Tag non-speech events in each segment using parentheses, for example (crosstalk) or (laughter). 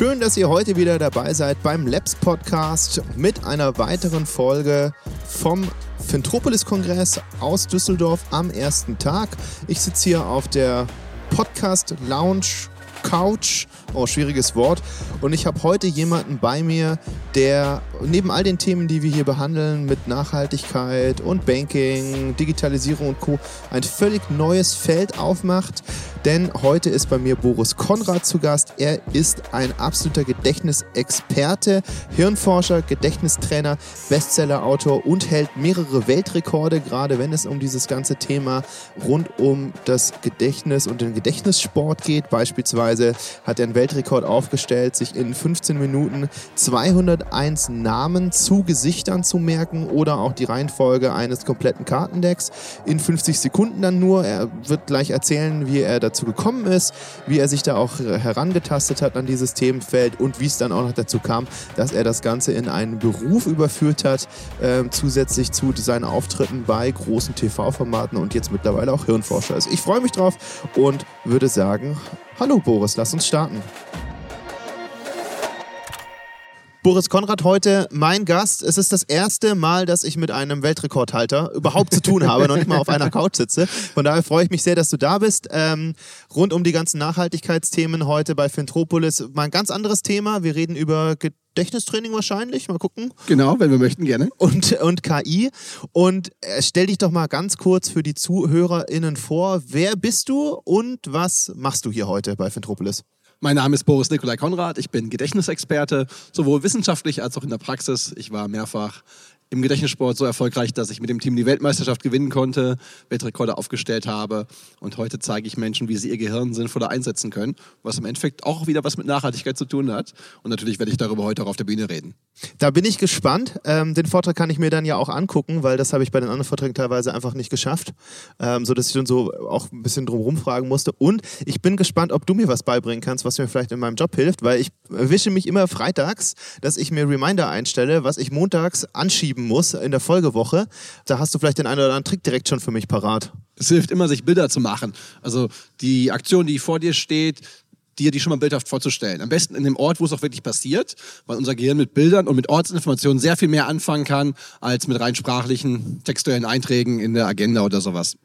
Schön, dass ihr heute wieder dabei seid beim Labs Podcast mit einer weiteren Folge vom Fintropolis-Kongress aus Düsseldorf am ersten Tag. Ich sitze hier auf der Podcast Lounge Couch, oh, schwieriges Wort. Und ich habe heute jemanden bei mir, der neben all den Themen, die wir hier behandeln, mit Nachhaltigkeit und Banking, Digitalisierung und Co. ein völlig neues Feld aufmacht. Denn heute ist bei mir Boris Konrad zu Gast. Er ist ein absoluter Gedächtnisexperte, Hirnforscher, Gedächtnistrainer, Bestsellerautor und hält mehrere Weltrekorde, gerade wenn es um dieses ganze Thema rund um das Gedächtnis und den Gedächtnissport geht. Beispielsweise hat er einen Weltrekord aufgestellt, sich in 15 Minuten 201 Namen zu Gesichtern zu merken oder auch die Reihenfolge eines kompletten Kartendecks in 50 Sekunden dann nur. Er wird gleich erzählen, wie er dazu gekommen ist, wie er sich da auch herangetastet hat an dieses Themenfeld und wie es dann auch noch dazu kam, dass er das Ganze in einen Beruf überführt hat, äh, zusätzlich zu seinen Auftritten bei großen TV-Formaten und jetzt mittlerweile auch Hirnforscher ist. Ich freue mich drauf und würde sagen, hallo Boris, lass uns starten. Boris Konrad heute mein Gast. Es ist das erste Mal, dass ich mit einem Weltrekordhalter überhaupt zu tun habe, noch nicht mal auf einer Couch sitze. Von daher freue ich mich sehr, dass du da bist. Ähm, rund um die ganzen Nachhaltigkeitsthemen heute bei Fintropolis mal ein ganz anderes Thema. Wir reden über Gedächtnistraining wahrscheinlich, mal gucken. Genau, wenn wir möchten, gerne. Und, und KI. Und äh, stell dich doch mal ganz kurz für die ZuhörerInnen vor. Wer bist du und was machst du hier heute bei Fintropolis? Mein Name ist Boris Nikolai Konrad. Ich bin Gedächtnisexperte, sowohl wissenschaftlich als auch in der Praxis. Ich war mehrfach im Gedächtnissport so erfolgreich, dass ich mit dem Team die Weltmeisterschaft gewinnen konnte, Weltrekorde aufgestellt habe. Und heute zeige ich Menschen, wie sie ihr Gehirn sinnvoller einsetzen können, was im Endeffekt auch wieder was mit Nachhaltigkeit zu tun hat. Und natürlich werde ich darüber heute auch auf der Bühne reden. Da bin ich gespannt. Ähm, den Vortrag kann ich mir dann ja auch angucken, weil das habe ich bei den anderen Vorträgen teilweise einfach nicht geschafft, ähm, sodass ich dann so auch ein bisschen drum rumfragen musste. Und ich bin gespannt, ob du mir was beibringen kannst, was mir vielleicht in meinem Job hilft, weil ich erwische mich immer freitags, dass ich mir Reminder einstelle, was ich montags anschieben muss in der Folgewoche. Da hast du vielleicht den einen oder anderen Trick direkt schon für mich parat. Es hilft immer, sich Bilder zu machen. Also die Aktion, die vor dir steht, dir die schon mal bildhaft vorzustellen. Am besten in dem Ort, wo es auch wirklich passiert, weil unser Gehirn mit Bildern und mit Ortsinformationen sehr viel mehr anfangen kann, als mit rein sprachlichen, textuellen Einträgen in der Agenda oder sowas.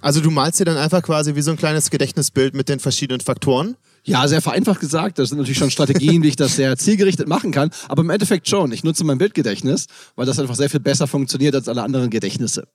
Also du malst dir dann einfach quasi wie so ein kleines Gedächtnisbild mit den verschiedenen Faktoren? Ja, sehr vereinfacht gesagt. Das sind natürlich schon Strategien, wie ich das sehr zielgerichtet machen kann. Aber im Endeffekt schon. Ich nutze mein Bildgedächtnis, weil das einfach sehr viel besser funktioniert als alle anderen Gedächtnisse.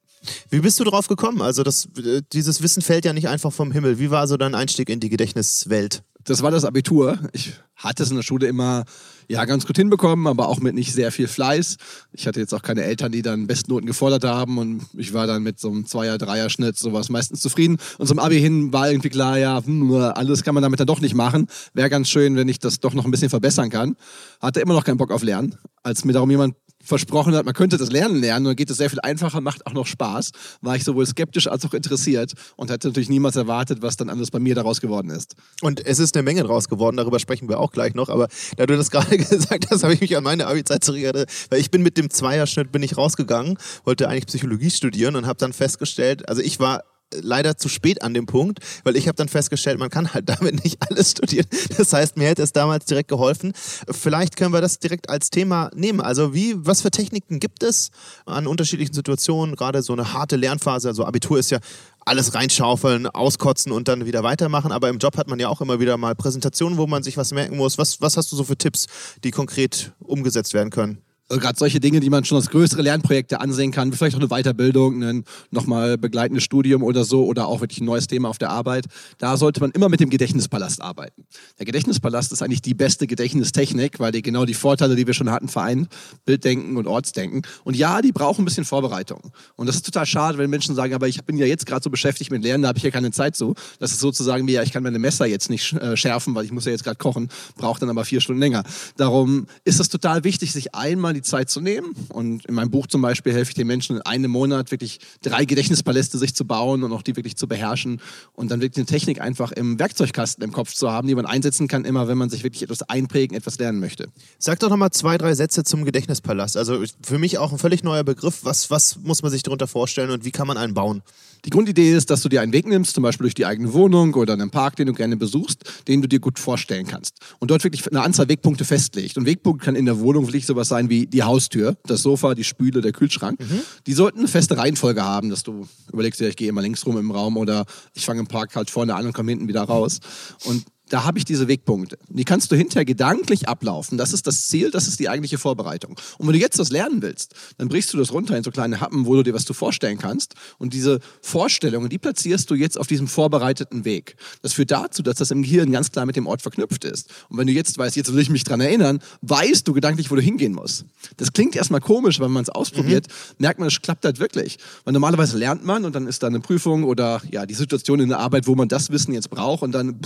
Wie bist du drauf gekommen? Also das, äh, dieses Wissen fällt ja nicht einfach vom Himmel. Wie war so dein Einstieg in die Gedächtniswelt? Das war das Abitur. Ich hatte es in der Schule immer ja ganz gut hinbekommen, aber auch mit nicht sehr viel Fleiß. Ich hatte jetzt auch keine Eltern, die dann Bestnoten gefordert haben und ich war dann mit so einem Zweier-, Dreier-Schnitt sowas meistens zufrieden. Und zum Abi hin war irgendwie klar, ja, hm, alles kann man damit dann doch nicht machen. Wäre ganz schön, wenn ich das doch noch ein bisschen verbessern kann. Hatte immer noch keinen Bock auf Lernen. Als mir darum jemand versprochen hat, man könnte das Lernen lernen dann geht es sehr viel einfacher, macht auch noch Spaß, war ich sowohl skeptisch als auch interessiert und hätte natürlich niemals erwartet, was dann alles bei mir daraus geworden ist. Und es ist eine Menge daraus geworden, darüber sprechen wir auch gleich noch, aber da du das (laughs) gerade gesagt hast, habe ich mich an meine Abi-Zeit zurückerinnert, weil ich bin mit dem Zweierschnitt bin ich rausgegangen, wollte eigentlich Psychologie studieren und habe dann festgestellt, also ich war leider zu spät an dem Punkt, weil ich habe dann festgestellt, man kann halt (laughs) damit nicht alles studieren. Das heißt, mir hätte es damals direkt geholfen. Vielleicht können wir das direkt als Thema nehmen. Also wie, was für Techniken gibt es an unterschiedlichen Situationen? Gerade so eine harte Lernphase, also Abitur ist ja alles reinschaufeln, auskotzen und dann wieder weitermachen. Aber im Job hat man ja auch immer wieder mal Präsentationen, wo man sich was merken muss. Was, was hast du so für Tipps, die konkret umgesetzt werden können? Äh, gerade solche Dinge, die man schon als größere Lernprojekte ansehen kann, vielleicht auch eine Weiterbildung, ein nochmal begleitendes Studium oder so oder auch wirklich ein neues Thema auf der Arbeit, da sollte man immer mit dem Gedächtnispalast arbeiten. Der Gedächtnispalast ist eigentlich die beste Gedächtnistechnik, weil die genau die Vorteile, die wir schon hatten, vereint, Bilddenken und Ortsdenken. Und ja, die brauchen ein bisschen Vorbereitung. Und das ist total schade, wenn Menschen sagen, aber ich bin ja jetzt gerade so beschäftigt mit Lernen, da habe ich ja keine Zeit zu. Das ist sozusagen wie, ja, ich kann meine Messer jetzt nicht äh, schärfen, weil ich muss ja jetzt gerade kochen, braucht dann aber vier Stunden länger. Darum ist es total wichtig, sich einmal die Zeit zu nehmen. Und in meinem Buch zum Beispiel helfe ich den Menschen in einem Monat wirklich drei Gedächtnispaläste sich zu bauen und auch die wirklich zu beherrschen und dann wirklich eine Technik einfach im Werkzeugkasten im Kopf zu haben, die man einsetzen kann, immer wenn man sich wirklich etwas einprägen, etwas lernen möchte. Sag doch nochmal zwei, drei Sätze zum Gedächtnispalast. Also für mich auch ein völlig neuer Begriff. Was, was muss man sich darunter vorstellen und wie kann man einen bauen? Die Grundidee ist, dass du dir einen Weg nimmst, zum Beispiel durch die eigene Wohnung oder einen Park, den du gerne besuchst, den du dir gut vorstellen kannst. Und dort wirklich eine Anzahl Wegpunkte festlegt. Und Wegpunkt kann in der Wohnung wirklich sowas sein wie die Haustür, das Sofa, die Spüle, der Kühlschrank. Mhm. Die sollten eine feste Reihenfolge haben, dass du überlegst dir, ich gehe immer links rum im Raum oder ich fange im Park halt vorne an und komme hinten wieder raus. Und da habe ich diese Wegpunkte. Die kannst du hinterher gedanklich ablaufen. Das ist das Ziel, das ist die eigentliche Vorbereitung. Und wenn du jetzt das lernen willst, dann brichst du das runter in so kleine Happen, wo du dir was zu vorstellen kannst. Und diese Vorstellungen, die platzierst du jetzt auf diesem vorbereiteten Weg. Das führt dazu, dass das im Gehirn ganz klar mit dem Ort verknüpft ist. Und wenn du jetzt weißt, jetzt will ich mich dran erinnern, weißt du gedanklich, wo du hingehen musst. Das klingt erstmal komisch, wenn man es ausprobiert, mhm. merkt man, es klappt halt wirklich. Weil normalerweise lernt man und dann ist da eine Prüfung oder ja, die Situation in der Arbeit, wo man das Wissen jetzt braucht und dann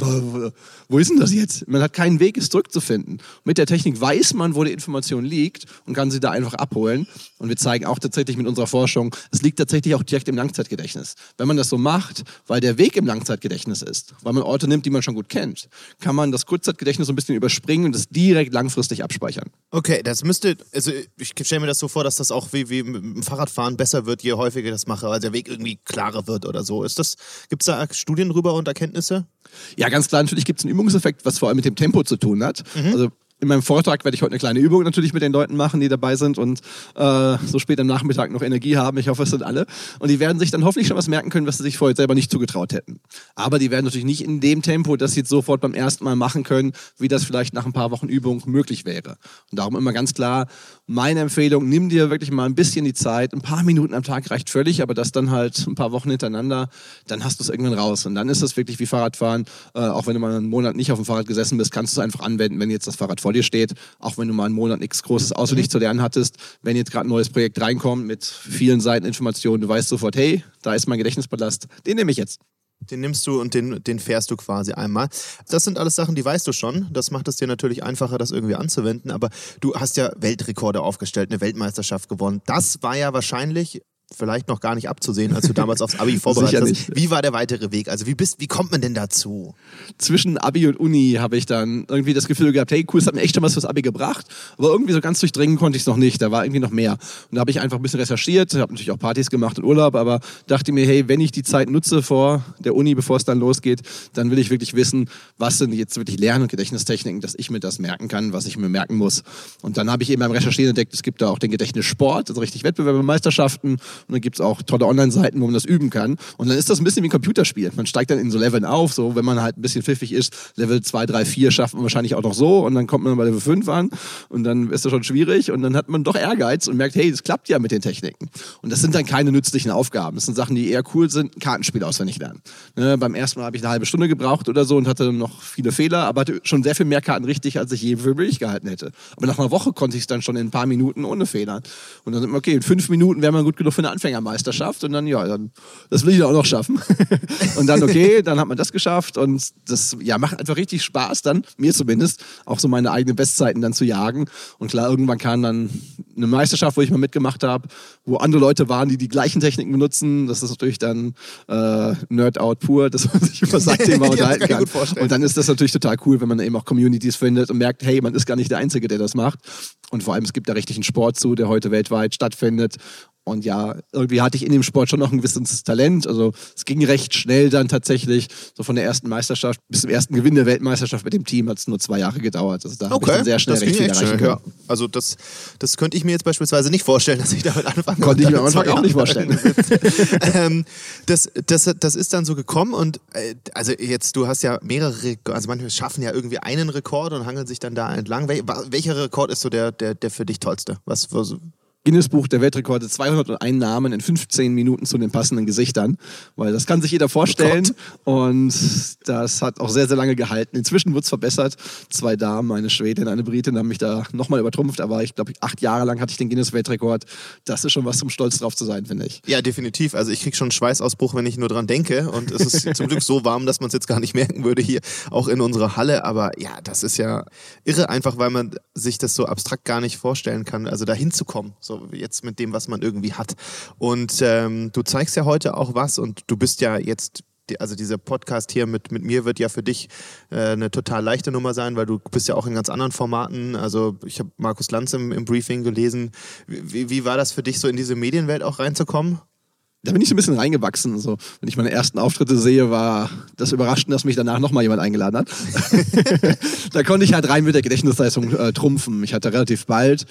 wo ist denn das jetzt? Man hat keinen Weg, es zurückzufinden. Mit der Technik weiß man, wo die Information liegt und kann sie da einfach abholen. Und wir zeigen auch tatsächlich mit unserer Forschung, es liegt tatsächlich auch direkt im Langzeitgedächtnis. Wenn man das so macht, weil der Weg im Langzeitgedächtnis ist, weil man Orte nimmt, die man schon gut kennt, kann man das Kurzzeitgedächtnis so ein bisschen überspringen und es direkt langfristig abspeichern. Okay, das müsste, also ich stelle mir das so vor, dass das auch wie, wie mit dem Fahrradfahren besser wird, je häufiger ich das mache, weil der Weg irgendwie klarer wird oder so. Ist das, gibt es da Studien drüber und Erkenntnisse? Ja, ganz klar, natürlich gibt es einen Übungseffekt, was vor allem mit dem Tempo zu tun hat. Mhm. Also in meinem Vortrag werde ich heute eine kleine Übung natürlich mit den Leuten machen, die dabei sind und äh, so spät am Nachmittag noch Energie haben. Ich hoffe, es sind alle. Und die werden sich dann hoffentlich schon was merken können, was sie sich vorher selber nicht zugetraut hätten. Aber die werden natürlich nicht in dem Tempo, das jetzt sofort beim ersten Mal machen können, wie das vielleicht nach ein paar Wochen Übung möglich wäre. Und darum immer ganz klar, meine Empfehlung, nimm dir wirklich mal ein bisschen die Zeit. Ein paar Minuten am Tag reicht völlig, aber das dann halt ein paar Wochen hintereinander, dann hast du es irgendwann raus. Und dann ist es wirklich wie Fahrradfahren. Äh, auch wenn du mal einen Monat nicht auf dem Fahrrad gesessen bist, kannst du es einfach anwenden, wenn jetzt das Fahrrad vor dir steht. Auch wenn du mal einen Monat nichts Großes auswendig mhm. zu lernen hattest. Wenn jetzt gerade ein neues Projekt reinkommt mit vielen Seiten Informationen, du weißt sofort, hey, da ist mein Gedächtnispalast, den nehme ich jetzt. Den nimmst du und den, den fährst du quasi einmal. Das sind alles Sachen, die weißt du schon. Das macht es dir natürlich einfacher, das irgendwie anzuwenden. Aber du hast ja Weltrekorde aufgestellt, eine Weltmeisterschaft gewonnen. Das war ja wahrscheinlich vielleicht noch gar nicht abzusehen, als du damals aufs Abi (laughs) vorbereitet hast. Wie war der weitere Weg? Also wie bist, wie kommt man denn dazu? Zwischen Abi und Uni habe ich dann irgendwie das Gefühl gehabt, hey cool, es hat mir echt schon was fürs Abi gebracht, aber irgendwie so ganz durchdringen konnte ich es noch nicht. Da war irgendwie noch mehr. Und da habe ich einfach ein bisschen recherchiert, habe natürlich auch Partys gemacht und Urlaub, aber dachte mir, hey, wenn ich die Zeit nutze vor der Uni, bevor es dann losgeht, dann will ich wirklich wissen, was sind jetzt wirklich Lern- und Gedächtnistechniken, dass ich mir das merken kann, was ich mir merken muss. Und dann habe ich eben beim Recherchieren entdeckt, es gibt da auch den Gedächtnissport, also richtig Wettbewerbe, Meisterschaften und dann gibt es auch tolle Online-Seiten, wo man das üben kann. Und dann ist das ein bisschen wie ein Computerspiel. Man steigt dann in so Leveln auf, so wenn man halt ein bisschen pfiffig ist. Level 2, 3, 4 schafft man wahrscheinlich auch noch so und dann kommt man bei Level 5 an und dann ist das schon schwierig und dann hat man doch Ehrgeiz und merkt, hey, das klappt ja mit den Techniken. Und das sind dann keine nützlichen Aufgaben. Das sind Sachen, die eher cool sind, Kartenspiel auswendig lernen. Ne, beim ersten Mal habe ich eine halbe Stunde gebraucht oder so und hatte noch viele Fehler, aber hatte schon sehr viel mehr Karten richtig, als ich je für möglich gehalten hätte. Aber nach einer Woche konnte ich es dann schon in ein paar Minuten ohne Fehler. Und dann sind wir, okay, in fünf Minuten wäre man gut genug für eine Anfängermeisterschaft und dann, ja, dann, das will ich auch noch schaffen. (laughs) und dann, okay, dann hat man das geschafft und das, ja, macht einfach richtig Spaß dann, mir zumindest, auch so meine eigenen Bestzeiten dann zu jagen. Und klar, irgendwann kam dann eine Meisterschaft, wo ich mal mitgemacht habe, wo andere Leute waren, die die gleichen Techniken benutzen. Das ist natürlich dann äh, Nerd-Out pur, dass man sich über sein (laughs) Thema unterhalten kann. Und dann ist das natürlich total cool, wenn man eben auch Communities findet und merkt, hey, man ist gar nicht der Einzige, der das macht. Und vor allem, es gibt da richtig einen Sport zu, der heute weltweit stattfindet. Und ja, irgendwie hatte ich in dem Sport schon noch ein gewisses Talent. Also es ging recht schnell dann tatsächlich. So von der ersten Meisterschaft bis zum ersten Gewinn der Weltmeisterschaft mit dem Team hat es nur zwei Jahre gedauert. Also da okay. habe ich sehr schnell das recht viel erreichen können. Ja. Also das, das könnte ich mir jetzt beispielsweise nicht vorstellen, dass ich damit anfange. Konnte ich mir am Anfang auch nicht vorstellen. (laughs) ähm, das, das, das ist dann so gekommen und äh, also jetzt, du hast ja mehrere, also manche schaffen ja irgendwie einen Rekord und hangeln sich dann da entlang. Wel welcher Rekord ist so der, der, der für dich tollste? Was, was Guinness-Buch der Weltrekorde 201 Namen in 15 Minuten zu den passenden Gesichtern, weil das kann sich jeder vorstellen oh und das hat auch sehr, sehr lange gehalten. Inzwischen wird es verbessert. Zwei Damen, eine Schwedin, eine Britin haben mich da nochmal übertrumpft, aber ich glaube, acht Jahre lang hatte ich den Guinness-Weltrekord. Das ist schon was zum Stolz drauf zu sein, finde ich. Ja, definitiv. Also ich kriege schon einen Schweißausbruch, wenn ich nur dran denke und es ist zum Glück so warm, dass man es jetzt gar nicht merken würde hier, auch in unserer Halle, aber ja, das ist ja irre, einfach weil man sich das so abstrakt gar nicht vorstellen kann, also da hinzukommen. So jetzt mit dem, was man irgendwie hat. Und ähm, du zeigst ja heute auch was und du bist ja jetzt also dieser Podcast hier mit, mit mir wird ja für dich äh, eine total leichte Nummer sein, weil du bist ja auch in ganz anderen Formaten. Also ich habe Markus Lanz im, im, Briefing gelesen. Wie, wie war das für dich, so in diese Medienwelt auch reinzukommen? da bin ich so ein bisschen reingewachsen. So, wenn ich meine ersten Auftritte sehe, war das überraschend, dass mich danach nochmal jemand eingeladen hat. (laughs) (laughs) da konnte ich halt rein mit der Gedächtnisleistung äh, trumpfen. Ich hatte relativ bald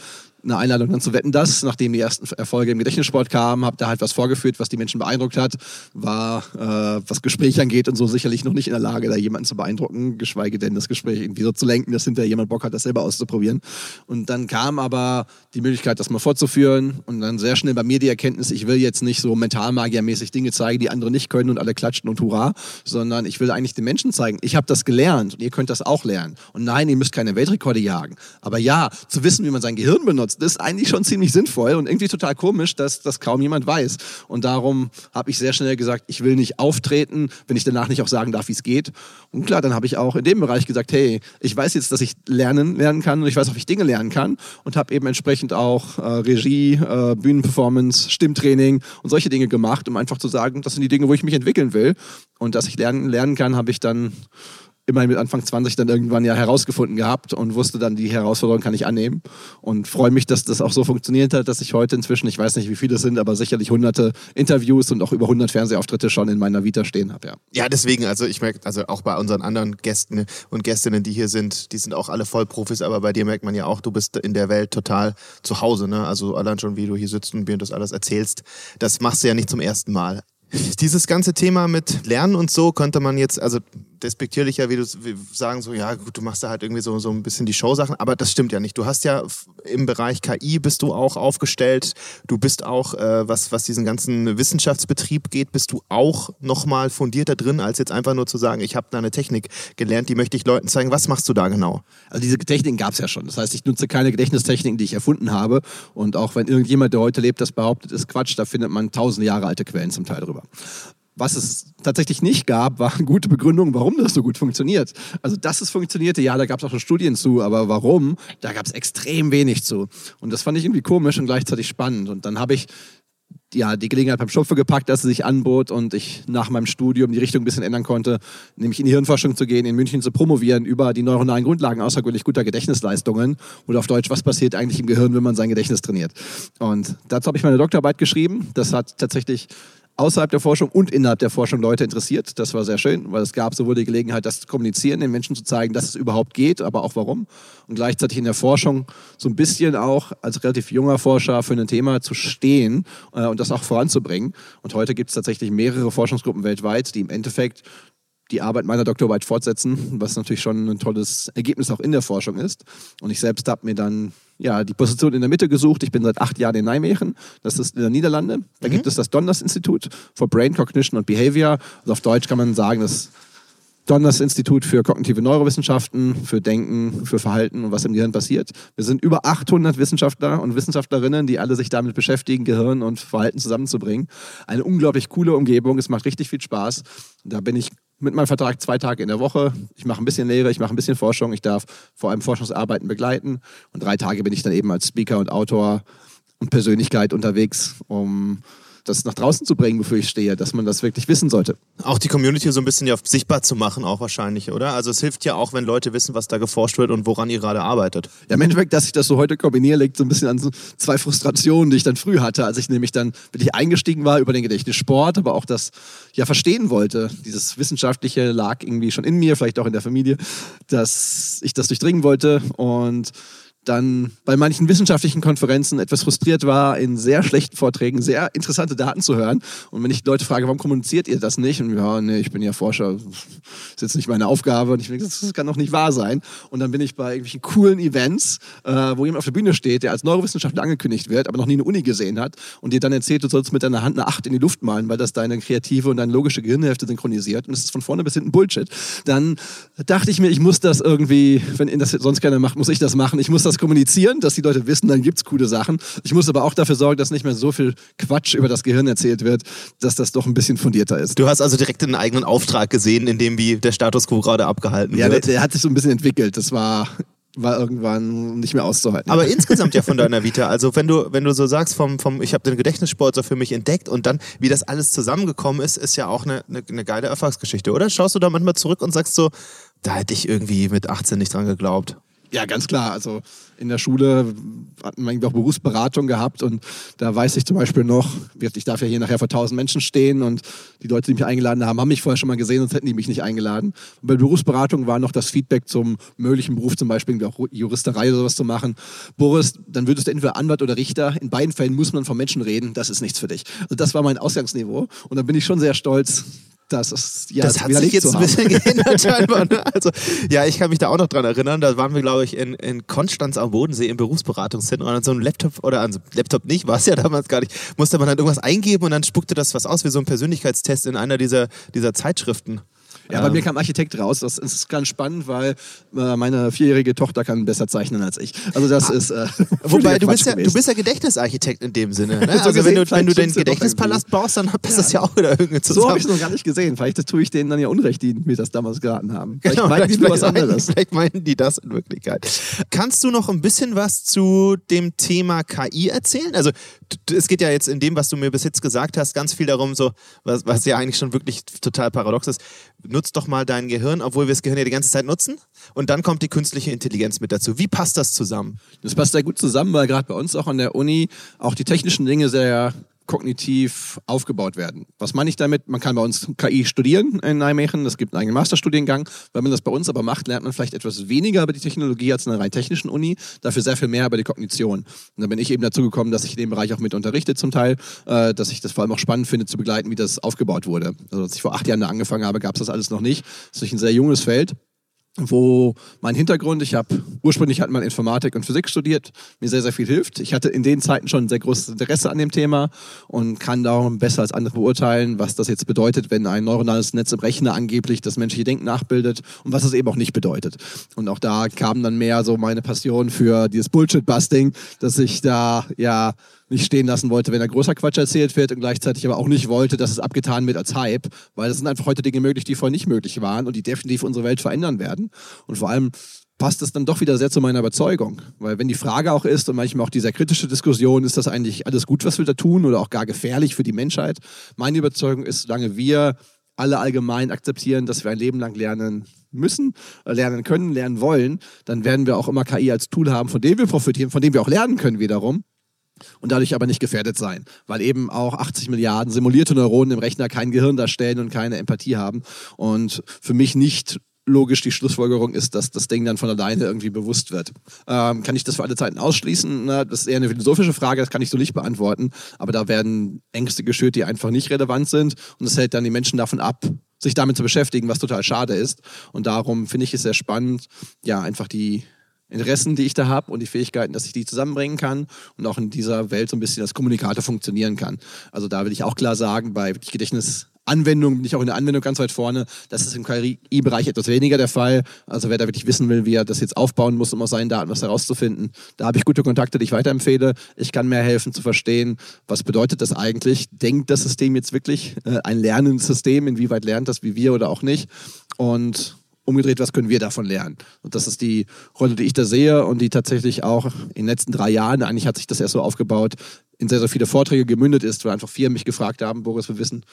eine Einladung dann zu Wetten das, nachdem die ersten Erfolge im Gedächtnissport kamen, habe da halt was vorgeführt, was die Menschen beeindruckt hat, war, äh, was Gespräch angeht und so sicherlich noch nicht in der Lage, da jemanden zu beeindrucken, geschweige denn das Gespräch irgendwie so zu lenken, dass hinterher jemand Bock hat, das selber auszuprobieren. Und dann kam aber die Möglichkeit, das mal fortzuführen und dann sehr schnell bei mir die Erkenntnis, ich will jetzt nicht so mentalmagiermäßig Dinge zeigen, die andere nicht können und alle klatschen und hurra, sondern ich will eigentlich den Menschen zeigen, ich habe das gelernt und ihr könnt das auch lernen. Und nein, ihr müsst keine Weltrekorde jagen. Aber ja, zu wissen, wie man sein Gehirn benutzt, benutzt, ist eigentlich schon ziemlich sinnvoll und irgendwie total komisch, dass das kaum jemand weiß. Und darum habe ich sehr schnell gesagt, ich will nicht auftreten, wenn ich danach nicht auch sagen darf, wie es geht. Und klar, dann habe ich auch in dem Bereich gesagt, hey, ich weiß jetzt, dass ich lernen lernen kann und ich weiß auch, wie ich Dinge lernen kann und habe eben entsprechend auch äh, Regie, äh, Bühnenperformance, Stimmtraining und solche Dinge gemacht, um einfach zu sagen, das sind die Dinge, wo ich mich entwickeln will. Und dass ich lernen, lernen kann, habe ich dann immerhin mit Anfang 20 dann irgendwann ja herausgefunden gehabt und wusste dann, die Herausforderung kann ich annehmen. Und freue mich, dass das auch so funktioniert hat, dass ich heute inzwischen, ich weiß nicht, wie viele es sind, aber sicherlich hunderte Interviews und auch über 100 Fernsehauftritte schon in meiner Vita stehen habe. Ja. ja, deswegen, also ich merke, also auch bei unseren anderen Gästen und Gästinnen, die hier sind, die sind auch alle Vollprofis, aber bei dir merkt man ja auch, du bist in der Welt total zu Hause. Ne? Also allein schon, wie du hier sitzt und mir das alles erzählst, das machst du ja nicht zum ersten Mal. Dieses ganze Thema mit Lernen und so könnte man jetzt, also despektierlicher, wie du sagen, so, ja, gut, du machst da halt irgendwie so, so ein bisschen die Showsachen, aber das stimmt ja nicht. Du hast ja im Bereich KI bist du auch aufgestellt. Du bist auch, äh, was, was diesen ganzen Wissenschaftsbetrieb geht, bist du auch nochmal fundierter drin, als jetzt einfach nur zu sagen, ich habe da eine Technik gelernt, die möchte ich Leuten zeigen. Was machst du da genau? Also diese Techniken gab es ja schon. Das heißt, ich nutze keine Gedächtnistechniken, die ich erfunden habe. Und auch wenn irgendjemand, der heute lebt, das behauptet, ist Quatsch, da findet man tausende Jahre alte Quellen zum Teil drüber. Was es tatsächlich nicht gab, waren gute Begründungen, warum das so gut funktioniert. Also, dass es funktionierte, ja, da gab es auch schon Studien zu, aber warum, da gab es extrem wenig zu. Und das fand ich irgendwie komisch und gleichzeitig spannend. Und dann habe ich ja, die Gelegenheit beim Schopfe gepackt, dass sie sich anbot und ich nach meinem Studium die Richtung ein bisschen ändern konnte, nämlich in die Hirnforschung zu gehen, in München zu promovieren über die neuronalen Grundlagen außergewöhnlich guter Gedächtnisleistungen oder auf Deutsch, was passiert eigentlich im Gehirn, wenn man sein Gedächtnis trainiert. Und dazu habe ich meine Doktorarbeit geschrieben. Das hat tatsächlich außerhalb der Forschung und innerhalb der Forschung Leute interessiert. Das war sehr schön, weil es gab sowohl die Gelegenheit, das zu kommunizieren, den Menschen zu zeigen, dass es überhaupt geht, aber auch warum. Und gleichzeitig in der Forschung so ein bisschen auch als relativ junger Forscher für ein Thema zu stehen äh, und das auch voranzubringen. Und heute gibt es tatsächlich mehrere Forschungsgruppen weltweit, die im Endeffekt die Arbeit meiner Doktorarbeit fortsetzen, was natürlich schon ein tolles Ergebnis auch in der Forschung ist. Und ich selbst habe mir dann ja, die Position in der Mitte gesucht. Ich bin seit acht Jahren in Nijmegen. Das ist in den Niederlanden. Da mhm. gibt es das Donders Institut for Brain Cognition and Behavior. Also auf Deutsch kann man sagen, das Donders Institut für kognitive Neurowissenschaften, für Denken, für Verhalten und was im Gehirn passiert. Wir sind über 800 Wissenschaftler und Wissenschaftlerinnen, die alle sich damit beschäftigen, Gehirn und Verhalten zusammenzubringen. Eine unglaublich coole Umgebung. Es macht richtig viel Spaß. Da bin ich mit meinem Vertrag zwei Tage in der Woche. Ich mache ein bisschen Lehre, ich mache ein bisschen Forschung, ich darf vor allem Forschungsarbeiten begleiten. Und drei Tage bin ich dann eben als Speaker und Autor und Persönlichkeit unterwegs, um das nach draußen zu bringen, wofür ich stehe, dass man das wirklich wissen sollte. Auch die Community so ein bisschen ja sichtbar zu machen, auch wahrscheinlich, oder? Also es hilft ja auch, wenn Leute wissen, was da geforscht wird und woran ihr gerade arbeitet. Ja, im Endeffekt, dass ich das so heute kombiniere, liegt so ein bisschen an so zwei Frustrationen, die ich dann früh hatte, als ich nämlich dann wirklich eingestiegen war über den Gedächtnissport, aber auch das ja verstehen wollte. Dieses Wissenschaftliche lag irgendwie schon in mir, vielleicht auch in der Familie, dass ich das durchdringen wollte und dann bei manchen wissenschaftlichen Konferenzen etwas frustriert war, in sehr schlechten Vorträgen sehr interessante Daten zu hören. Und wenn ich Leute frage, warum kommuniziert ihr das nicht? Und ja, nee, ich bin ja Forscher, das ist jetzt nicht meine Aufgabe. Und ich denke, das kann doch nicht wahr sein. Und dann bin ich bei irgendwelchen coolen Events, äh, wo jemand auf der Bühne steht, der als Neurowissenschaftler angekündigt wird, aber noch nie eine Uni gesehen hat und dir dann erzählt, du sollst mit deiner Hand eine Acht in die Luft malen, weil das deine kreative und deine logische Gehirnhälfte synchronisiert. Und es ist von vorne bis hinten Bullshit. Dann dachte ich mir, ich muss das irgendwie, wenn das sonst keiner macht, muss ich das machen. Ich muss das kommunizieren, dass die Leute wissen, dann gibt es coole Sachen. Ich muss aber auch dafür sorgen, dass nicht mehr so viel Quatsch über das Gehirn erzählt wird, dass das doch ein bisschen fundierter ist. Du hast also direkt einen eigenen Auftrag gesehen, in dem wie der Status quo gerade abgehalten ja, wird. Ja, der, der hat sich so ein bisschen entwickelt. Das war war irgendwann nicht mehr auszuhalten. Aber insgesamt ja von deiner Vita. Also wenn du, wenn du so sagst, vom, vom ich habe den Gedächtnissport so für mich entdeckt und dann, wie das alles zusammengekommen ist, ist ja auch eine, eine, eine geile Erfolgsgeschichte, oder? Schaust du da manchmal zurück und sagst so, da hätte ich irgendwie mit 18 nicht dran geglaubt. Ja, ganz klar. Also in der Schule hatten wir auch Berufsberatung gehabt und da weiß ich zum Beispiel noch, ich darf ja hier nachher vor tausend Menschen stehen und die Leute, die mich eingeladen haben, haben mich vorher schon mal gesehen, sonst hätten die mich nicht eingeladen. Und bei Berufsberatung war noch das Feedback zum möglichen Beruf, zum Beispiel auch Juristerei oder sowas zu machen. Boris, dann würdest du entweder Anwalt oder Richter. In beiden Fällen muss man von Menschen reden. Das ist nichts für dich. Also das war mein Ausgangsniveau und da bin ich schon sehr stolz, das ist ja das hat sich jetzt ein bisschen (laughs) geändert scheinbar. Ne? Also ja, ich kann mich da auch noch dran erinnern. Da waren wir, glaube ich, in, in Konstanz am Bodensee im Berufsberatungszentrum und an so einem Laptop oder an so einem Laptop nicht, war es ja damals gar nicht. Musste man dann irgendwas eingeben und dann spuckte das was aus wie so ein Persönlichkeitstest in einer dieser, dieser Zeitschriften. Ja, bei mir kam Architekt raus. Das ist ganz spannend, weil äh, meine vierjährige Tochter kann besser zeichnen als ich. Also das ah. ist. Äh, (laughs) Wobei du bist, ja, du bist ja Gedächtnisarchitekt in dem Sinne. Ne? (laughs) Also gesehen, wenn du, wenn du den Gedächtnispalast baust, dann passt ja. das ja auch wieder irgendwie zusammen. So habe ich es noch gar nicht gesehen. Vielleicht tue ich denen dann ja Unrecht, die mir das damals geraten haben. Vielleicht genau, meinen die vielleicht, was anderes. Vielleicht meinen die das in Wirklichkeit. Kannst du noch ein bisschen was zu dem Thema KI erzählen? Also es geht ja jetzt in dem, was du mir bis jetzt gesagt hast, ganz viel darum, so was, was ja eigentlich schon wirklich total paradox ist. Nutz doch mal dein Gehirn, obwohl wir das Gehirn ja die ganze Zeit nutzen. Und dann kommt die künstliche Intelligenz mit dazu. Wie passt das zusammen? Das passt sehr gut zusammen, weil gerade bei uns auch an der Uni auch die technischen Dinge sehr kognitiv aufgebaut werden. Was meine ich damit? Man kann bei uns KI studieren in Nijmegen, es gibt einen eigenen Masterstudiengang. Wenn man das bei uns aber macht, lernt man vielleicht etwas weniger über die Technologie als in einer rein technischen Uni, dafür sehr viel mehr über die Kognition. Und da bin ich eben dazu gekommen, dass ich in dem Bereich auch mit unterrichte zum Teil, äh, dass ich das vor allem auch spannend finde zu begleiten, wie das aufgebaut wurde. Also als ich vor acht Jahren da angefangen habe, gab es das alles noch nicht. Das ist ein sehr junges Feld wo mein Hintergrund, ich habe ursprünglich hat man Informatik und Physik studiert, mir sehr, sehr viel hilft. Ich hatte in den Zeiten schon ein sehr großes Interesse an dem Thema und kann darum besser als andere beurteilen, was das jetzt bedeutet, wenn ein neuronales Netz im Rechner angeblich das menschliche Denken nachbildet und was es eben auch nicht bedeutet. Und auch da kam dann mehr so meine Passion für dieses Bullshit-Busting, dass ich da ja nicht stehen lassen wollte, wenn da großer Quatsch erzählt wird und gleichzeitig aber auch nicht wollte, dass es abgetan wird als Hype, weil das sind einfach heute Dinge möglich, die vorher nicht möglich waren und die definitiv unsere Welt verändern werden. Und vor allem passt es dann doch wieder sehr zu meiner Überzeugung. Weil wenn die Frage auch ist und manchmal auch diese kritische Diskussion, ist das eigentlich alles gut, was wir da tun oder auch gar gefährlich für die Menschheit? Meine Überzeugung ist, solange wir alle allgemein akzeptieren, dass wir ein Leben lang lernen müssen, äh, lernen können, lernen wollen, dann werden wir auch immer KI als Tool haben, von dem wir profitieren, von dem wir auch lernen können wiederum und dadurch aber nicht gefährdet sein, weil eben auch 80 Milliarden simulierte Neuronen im Rechner kein Gehirn darstellen und keine Empathie haben und für mich nicht logisch die Schlussfolgerung ist, dass das Ding dann von alleine irgendwie bewusst wird. Ähm, kann ich das für alle Zeiten ausschließen? Na, das ist eher eine philosophische Frage, das kann ich so nicht beantworten, aber da werden Ängste geschürt, die einfach nicht relevant sind und das hält dann die Menschen davon ab, sich damit zu beschäftigen, was total schade ist. Und darum finde ich es sehr spannend, ja, einfach die Interessen, die ich da habe und die Fähigkeiten, dass ich die zusammenbringen kann und auch in dieser Welt so ein bisschen als Kommunikator funktionieren kann. Also da will ich auch klar sagen, bei Gedächtnisanwendungen bin ich auch in der Anwendung ganz weit vorne. Das ist im KI-Bereich etwas weniger der Fall. Also wer da wirklich wissen will, wie er das jetzt aufbauen muss, um aus seinen Daten was herauszufinden, da habe ich gute Kontakte, die ich weiterempfehle. Ich kann mehr helfen zu verstehen, was bedeutet das eigentlich? Denkt das System jetzt wirklich äh, ein lernendes System? Inwieweit lernt das wie wir oder auch nicht? Und umgedreht, was können wir davon lernen? Und das ist die Rolle, die ich da sehe und die tatsächlich auch in den letzten drei Jahren, eigentlich hat sich das erst so aufgebaut, in sehr, sehr viele Vorträge gemündet ist, weil einfach vier mich gefragt haben, Boris, wir wissen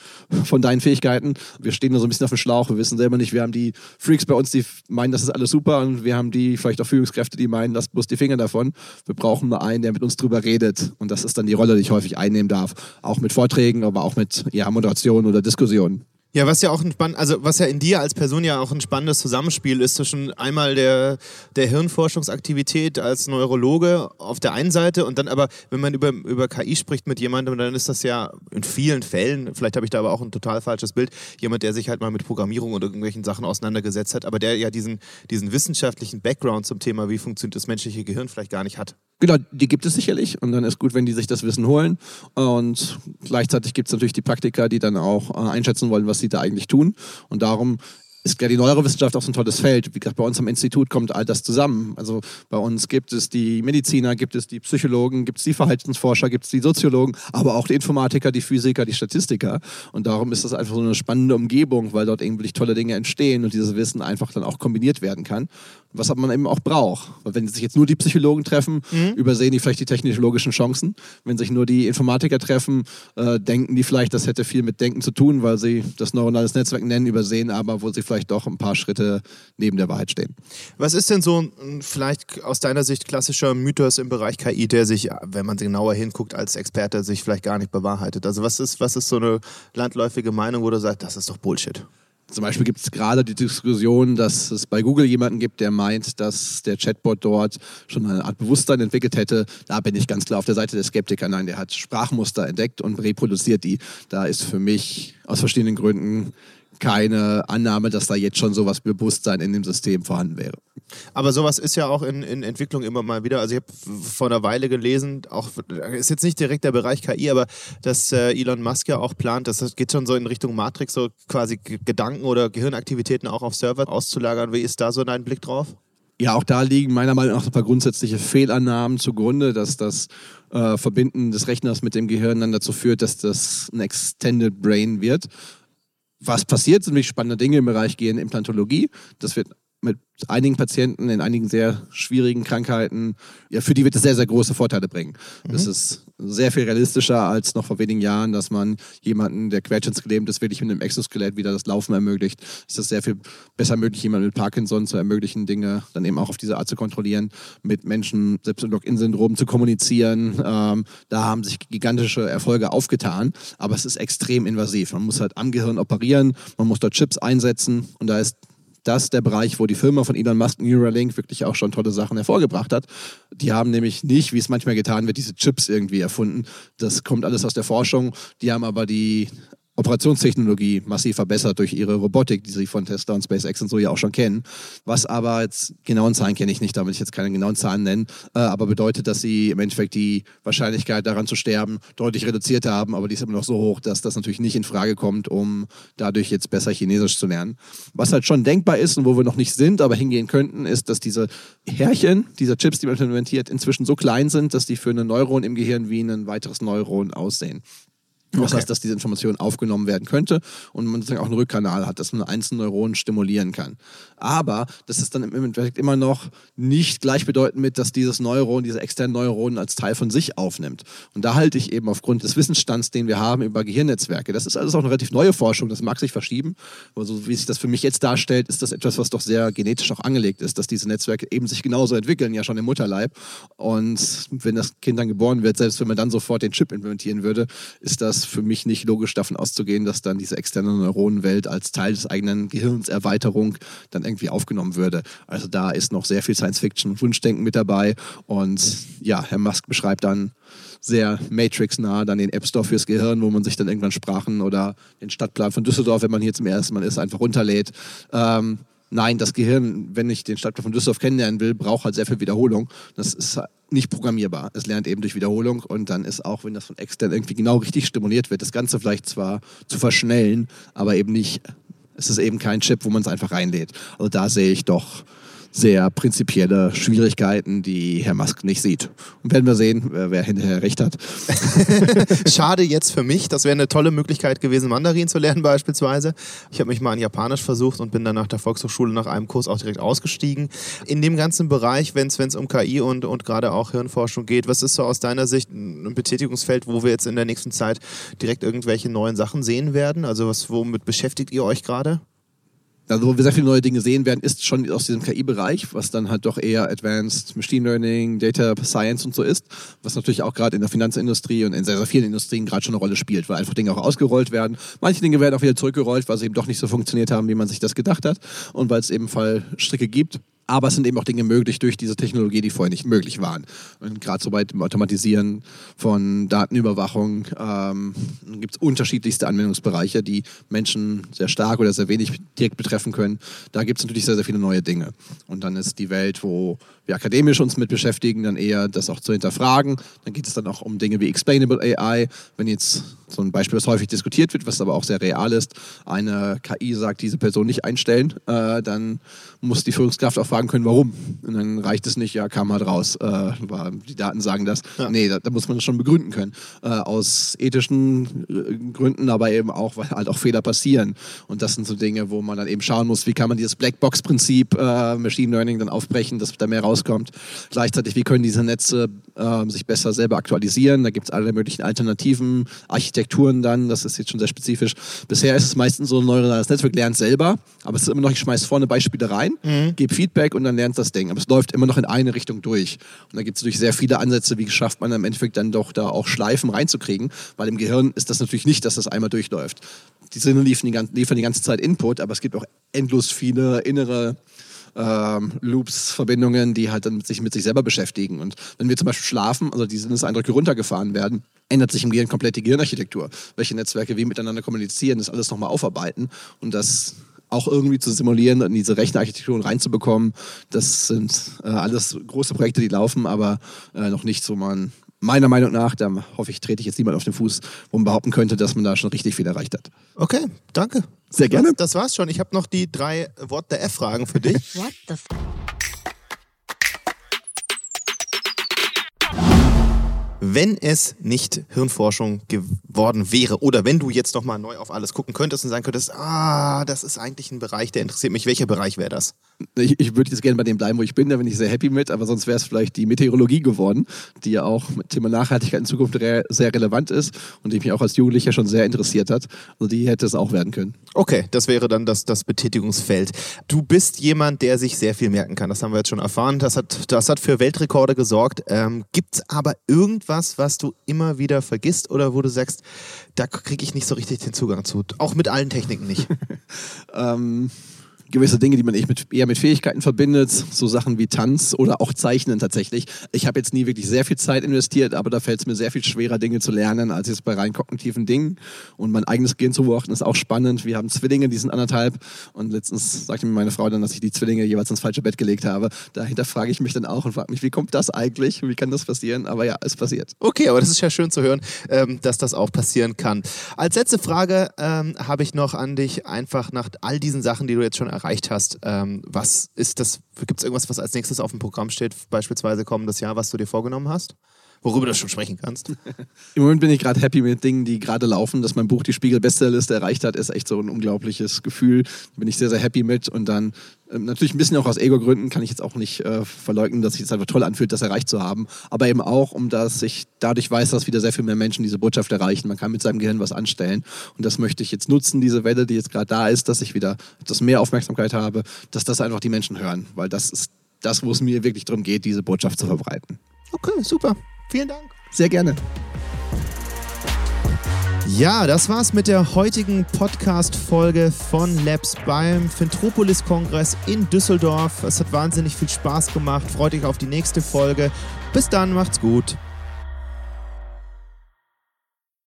von deinen Fähigkeiten, wir stehen da so ein bisschen auf dem Schlauch, wir wissen selber nicht, wir haben die Freaks bei uns, die meinen, das ist alles super und wir haben die vielleicht auch Führungskräfte, die meinen, lasst bloß die Finger davon. Wir brauchen mal einen, der mit uns drüber redet und das ist dann die Rolle, die ich häufig einnehmen darf, auch mit Vorträgen, aber auch mit ja, Moderation oder Diskussionen. Ja, was ja auch ein spann also was ja in dir als Person ja auch ein spannendes Zusammenspiel ist zwischen einmal der, der Hirnforschungsaktivität als Neurologe auf der einen Seite und dann aber, wenn man über, über KI spricht mit jemandem, dann ist das ja in vielen Fällen, vielleicht habe ich da aber auch ein total falsches Bild, jemand, der sich halt mal mit Programmierung oder irgendwelchen Sachen auseinandergesetzt hat, aber der ja diesen, diesen wissenschaftlichen Background zum Thema, wie funktioniert das menschliche Gehirn, vielleicht gar nicht hat. Genau, die gibt es sicherlich und dann ist gut, wenn die sich das Wissen holen. Und gleichzeitig gibt es natürlich die Praktiker, die dann auch äh, einschätzen wollen, was sie da eigentlich tun. Und darum ist ja die Neurowissenschaft auch so ein tolles Feld. Wie gesagt, bei uns am Institut kommt all das zusammen. Also bei uns gibt es die Mediziner, gibt es die Psychologen, gibt es die Verhaltensforscher, gibt es die Soziologen, aber auch die Informatiker, die Physiker, die Statistiker. Und darum ist das einfach so eine spannende Umgebung, weil dort irgendwie tolle Dinge entstehen und dieses Wissen einfach dann auch kombiniert werden kann. Was man eben auch braucht. Weil wenn sich jetzt nur die Psychologen treffen, mhm. übersehen die vielleicht die technologischen Chancen. Wenn sich nur die Informatiker treffen, äh, denken die vielleicht, das hätte viel mit Denken zu tun, weil sie das neuronales Netzwerk nennen, übersehen aber, wo sie vielleicht vielleicht doch ein paar Schritte neben der Wahrheit stehen. Was ist denn so vielleicht aus deiner Sicht klassischer Mythos im Bereich KI, der sich, wenn man genauer hinguckt, als Experte sich vielleicht gar nicht bewahrheitet? Also was ist, was ist so eine landläufige Meinung, wo du sagst, das ist doch Bullshit? Zum Beispiel gibt es gerade die Diskussion, dass es bei Google jemanden gibt, der meint, dass der Chatbot dort schon eine Art Bewusstsein entwickelt hätte. Da bin ich ganz klar auf der Seite der Skeptiker. Nein, der hat Sprachmuster entdeckt und reproduziert die. Da ist für mich aus verschiedenen Gründen keine Annahme, dass da jetzt schon sowas Bewusstsein in dem System vorhanden wäre. Aber sowas ist ja auch in, in Entwicklung immer mal wieder. Also ich habe vor einer Weile gelesen, auch ist jetzt nicht direkt der Bereich KI, aber dass äh, Elon Musk ja auch plant, das geht schon so in Richtung Matrix, so quasi Gedanken oder Gehirnaktivitäten auch auf Server auszulagern. Wie ist da so dein Blick drauf? Ja, auch da liegen meiner Meinung nach ein paar grundsätzliche Fehlannahmen zugrunde, dass das äh, Verbinden des Rechners mit dem Gehirn dann dazu führt, dass das ein Extended Brain wird was passiert, sind nämlich spannende Dinge im Bereich Genimplantologie. Das wird mit einigen Patienten in einigen sehr schwierigen Krankheiten, ja, für die wird es sehr, sehr große Vorteile bringen. Mhm. Das ist sehr viel realistischer als noch vor wenigen Jahren, dass man jemanden, der querschnittsgelähmt ist, wirklich mit einem Exoskelett wieder das Laufen ermöglicht. Es ist sehr viel besser möglich, jemanden mit Parkinson zu ermöglichen, Dinge dann eben auch auf diese Art zu kontrollieren, mit Menschen selbst im Login-Syndrom zu kommunizieren. Ähm, da haben sich gigantische Erfolge aufgetan, aber es ist extrem invasiv. Man muss halt am Gehirn operieren, man muss dort Chips einsetzen und da ist das der Bereich, wo die Firma von Elon Musk, Neuralink, wirklich auch schon tolle Sachen hervorgebracht hat. Die haben nämlich nicht, wie es manchmal getan wird, diese Chips irgendwie erfunden. Das kommt alles aus der Forschung. Die haben aber die Operationstechnologie massiv verbessert durch ihre Robotik, die sie von Tesla und SpaceX und so ja auch schon kennen. Was aber jetzt genauen Zahlen kenne ich nicht, damit ich jetzt keine genauen Zahlen nennen, äh, aber bedeutet, dass sie im Endeffekt die Wahrscheinlichkeit daran zu sterben deutlich reduziert haben, aber die ist immer noch so hoch, dass das natürlich nicht in Frage kommt, um dadurch jetzt besser Chinesisch zu lernen. Was halt schon denkbar ist und wo wir noch nicht sind, aber hingehen könnten, ist, dass diese Härchen, dieser Chips, die man implementiert, inzwischen so klein sind, dass die für ein Neuron im Gehirn wie ein weiteres Neuron aussehen. Das okay. heißt, dass diese Information aufgenommen werden könnte und man sozusagen auch einen Rückkanal hat, dass man einzelne Neuronen stimulieren kann. Aber das ist dann im Endeffekt immer noch nicht gleichbedeutend mit, dass dieses Neuron, diese externen Neuronen als Teil von sich aufnimmt. Und da halte ich eben aufgrund des Wissensstands, den wir haben über Gehirnnetzwerke, das ist alles auch eine relativ neue Forschung, das mag sich verschieben. Also wie sich das für mich jetzt darstellt, ist das etwas, was doch sehr genetisch auch angelegt ist, dass diese Netzwerke eben sich genauso entwickeln, ja schon im Mutterleib. Und wenn das Kind dann geboren wird, selbst wenn man dann sofort den Chip implementieren würde, ist das für mich nicht logisch davon auszugehen, dass dann diese externe Neuronenwelt als Teil des eigenen Gehirns Erweiterung dann irgendwie aufgenommen würde. Also da ist noch sehr viel Science-Fiction und Wunschdenken mit dabei. Und ja, Herr Musk beschreibt dann sehr Matrix-nah dann den App Store fürs Gehirn, wo man sich dann irgendwann Sprachen oder den Stadtplan von Düsseldorf, wenn man hier zum ersten Mal ist, einfach runterlädt. Ähm, nein, das Gehirn, wenn ich den Stadtplan von Düsseldorf kennenlernen will, braucht halt sehr viel Wiederholung. Das ist nicht programmierbar. Es lernt eben durch Wiederholung und dann ist auch, wenn das von extern irgendwie genau richtig stimuliert wird, das Ganze vielleicht zwar zu verschnellen, aber eben nicht, es ist eben kein Chip, wo man es einfach reinlädt. Also da sehe ich doch sehr prinzipielle Schwierigkeiten, die Herr Musk nicht sieht. Und werden wir sehen, wer hinterher recht hat. (laughs) Schade jetzt für mich. Das wäre eine tolle Möglichkeit gewesen, Mandarin zu lernen beispielsweise. Ich habe mich mal in Japanisch versucht und bin dann nach der Volkshochschule nach einem Kurs auch direkt ausgestiegen. In dem ganzen Bereich, wenn es um KI und, und gerade auch Hirnforschung geht, was ist so aus deiner Sicht ein Betätigungsfeld, wo wir jetzt in der nächsten Zeit direkt irgendwelche neuen Sachen sehen werden? Also was, womit beschäftigt ihr euch gerade? Also wo wir sehr viele neue Dinge sehen werden, ist schon aus diesem KI-Bereich, was dann halt doch eher Advanced Machine Learning, Data Science und so ist, was natürlich auch gerade in der Finanzindustrie und in sehr, sehr vielen Industrien gerade schon eine Rolle spielt, weil einfach Dinge auch ausgerollt werden. Manche Dinge werden auch wieder zurückgerollt, weil sie eben doch nicht so funktioniert haben, wie man sich das gedacht hat und weil es eben Fallstricke gibt. Aber es sind eben auch Dinge möglich durch diese Technologie, die vorher nicht möglich waren. Und gerade so bei dem Automatisieren von Datenüberwachung ähm, gibt es unterschiedlichste Anwendungsbereiche, die Menschen sehr stark oder sehr wenig direkt betreffen können. Da gibt es natürlich sehr, sehr viele neue Dinge. Und dann ist die Welt, wo wir akademisch uns mit beschäftigen, dann eher das auch zu hinterfragen. Dann geht es dann auch um Dinge wie Explainable AI. Wenn jetzt so ein Beispiel, das häufig diskutiert wird, was aber auch sehr real ist, eine KI sagt, diese Person nicht einstellen, äh, dann muss die Führungskraft auch fragen können, warum. Und dann reicht es nicht, ja, kam halt raus, äh, die Daten sagen das. Ja. Nee, da, da, muss man das schon begründen können. Äh, aus ethischen äh, Gründen, aber eben auch, weil halt auch Fehler passieren. Und das sind so Dinge, wo man dann eben schauen muss, wie kann man dieses Blackbox-Prinzip äh, Machine Learning dann aufbrechen, dass da mehr rauskommt. Gleichzeitig, wie können diese Netze äh, sich besser selber aktualisieren? Da gibt es alle möglichen alternativen Architekturen dann, das ist jetzt schon sehr spezifisch. Bisher ist es meistens so, ein neuronales Netzwerk lernt selber, aber es ist immer noch, ich schmeiß vorne Beispiele rein, mhm. gebe Feedback und dann lernt das Ding. Aber es läuft immer noch in eine Richtung durch. Und da gibt es natürlich sehr viele Ansätze, wie schafft man im Endeffekt dann doch da auch Schleifen reinzukriegen, weil im Gehirn ist das natürlich nicht, dass das einmal durchläuft. Die Sinne liefern die, liefern die ganze Zeit Input, aber es gibt auch endlos viele innere ähm, Loops, Verbindungen, die halt dann sich mit sich selber beschäftigen. Und wenn wir zum Beispiel schlafen, also die Sinneseindrücke runtergefahren werden, ändert sich im Gehirn komplett die Gehirnarchitektur. Welche Netzwerke wie miteinander kommunizieren, das alles nochmal aufarbeiten und das auch irgendwie zu simulieren und in diese Rechenarchitekturen reinzubekommen. Das sind äh, alles große Projekte, die laufen, aber äh, noch nichts, wo man meiner Meinung nach, da hoffe ich, trete ich jetzt niemand auf den Fuß, wo man behaupten könnte, dass man da schon richtig viel erreicht hat. Okay, danke. Sehr gerne. Das, das war's schon. Ich habe noch die drei What the F-Fragen für dich. What the F wenn es nicht Hirnforschung geworden wäre oder wenn du jetzt nochmal neu auf alles gucken könntest und sagen könntest, ah, das ist eigentlich ein Bereich, der interessiert mich, welcher Bereich wäre das? Ich, ich würde jetzt gerne bei dem bleiben, wo ich bin, da bin ich sehr happy mit, aber sonst wäre es vielleicht die Meteorologie geworden, die ja auch mit Thema Nachhaltigkeit in Zukunft re sehr relevant ist und die mich auch als Jugendlicher schon sehr interessiert hat. Also die hätte es auch werden können. Okay, das wäre dann das, das Betätigungsfeld. Du bist jemand, der sich sehr viel merken kann, das haben wir jetzt schon erfahren. Das hat, das hat für Weltrekorde gesorgt. Ähm, Gibt es aber irgendwas, was du immer wieder vergisst oder wo du sagst, da kriege ich nicht so richtig den Zugang zu? Auch mit allen Techniken nicht. (laughs) (laughs) ähm gewisse Dinge, die man mit, eher mit Fähigkeiten verbindet, so Sachen wie Tanz oder auch Zeichnen tatsächlich. Ich habe jetzt nie wirklich sehr viel Zeit investiert, aber da fällt es mir sehr viel schwerer, Dinge zu lernen, als jetzt bei rein kognitiven Dingen. Und mein eigenes Gehirn zu beobachten ist auch spannend. Wir haben Zwillinge, die sind anderthalb. Und letztens sagte mir meine Frau dann, dass ich die Zwillinge jeweils ins falsche Bett gelegt habe. Dahinter frage ich mich dann auch und frage mich, wie kommt das eigentlich? Wie kann das passieren? Aber ja, es passiert. Okay, aber das ist ja schön zu hören, ähm, dass das auch passieren kann. Als letzte Frage ähm, habe ich noch an dich, einfach nach all diesen Sachen, die du jetzt schon erreicht hast. Ähm, was ist das? Gibt es irgendwas, was als nächstes auf dem Programm steht, beispielsweise kommendes Jahr, was du dir vorgenommen hast? Worüber du schon sprechen kannst. (laughs) Im Moment bin ich gerade happy mit Dingen, die gerade laufen. Dass mein Buch die Spiegel-Bestsellerliste erreicht hat, ist echt so ein unglaubliches Gefühl. Da bin ich sehr, sehr happy mit. Und dann ähm, natürlich ein bisschen auch aus Ego-Gründen kann ich jetzt auch nicht äh, verleugnen, dass sich es einfach toll anfühlt, das erreicht zu haben. Aber eben auch, um dass ich dadurch weiß, dass wieder sehr viel mehr Menschen diese Botschaft erreichen. Man kann mit seinem Gehirn was anstellen. Und das möchte ich jetzt nutzen, diese Welle, die jetzt gerade da ist, dass ich wieder etwas mehr Aufmerksamkeit habe, dass das einfach die Menschen hören. Weil das ist das, wo es mir wirklich darum geht, diese Botschaft zu verbreiten. Okay, super. Vielen Dank. Sehr gerne. Ja, das war's mit der heutigen Podcast-Folge von Labs beim Fintropolis-Kongress in Düsseldorf. Es hat wahnsinnig viel Spaß gemacht. Freut euch auf die nächste Folge. Bis dann, macht's gut.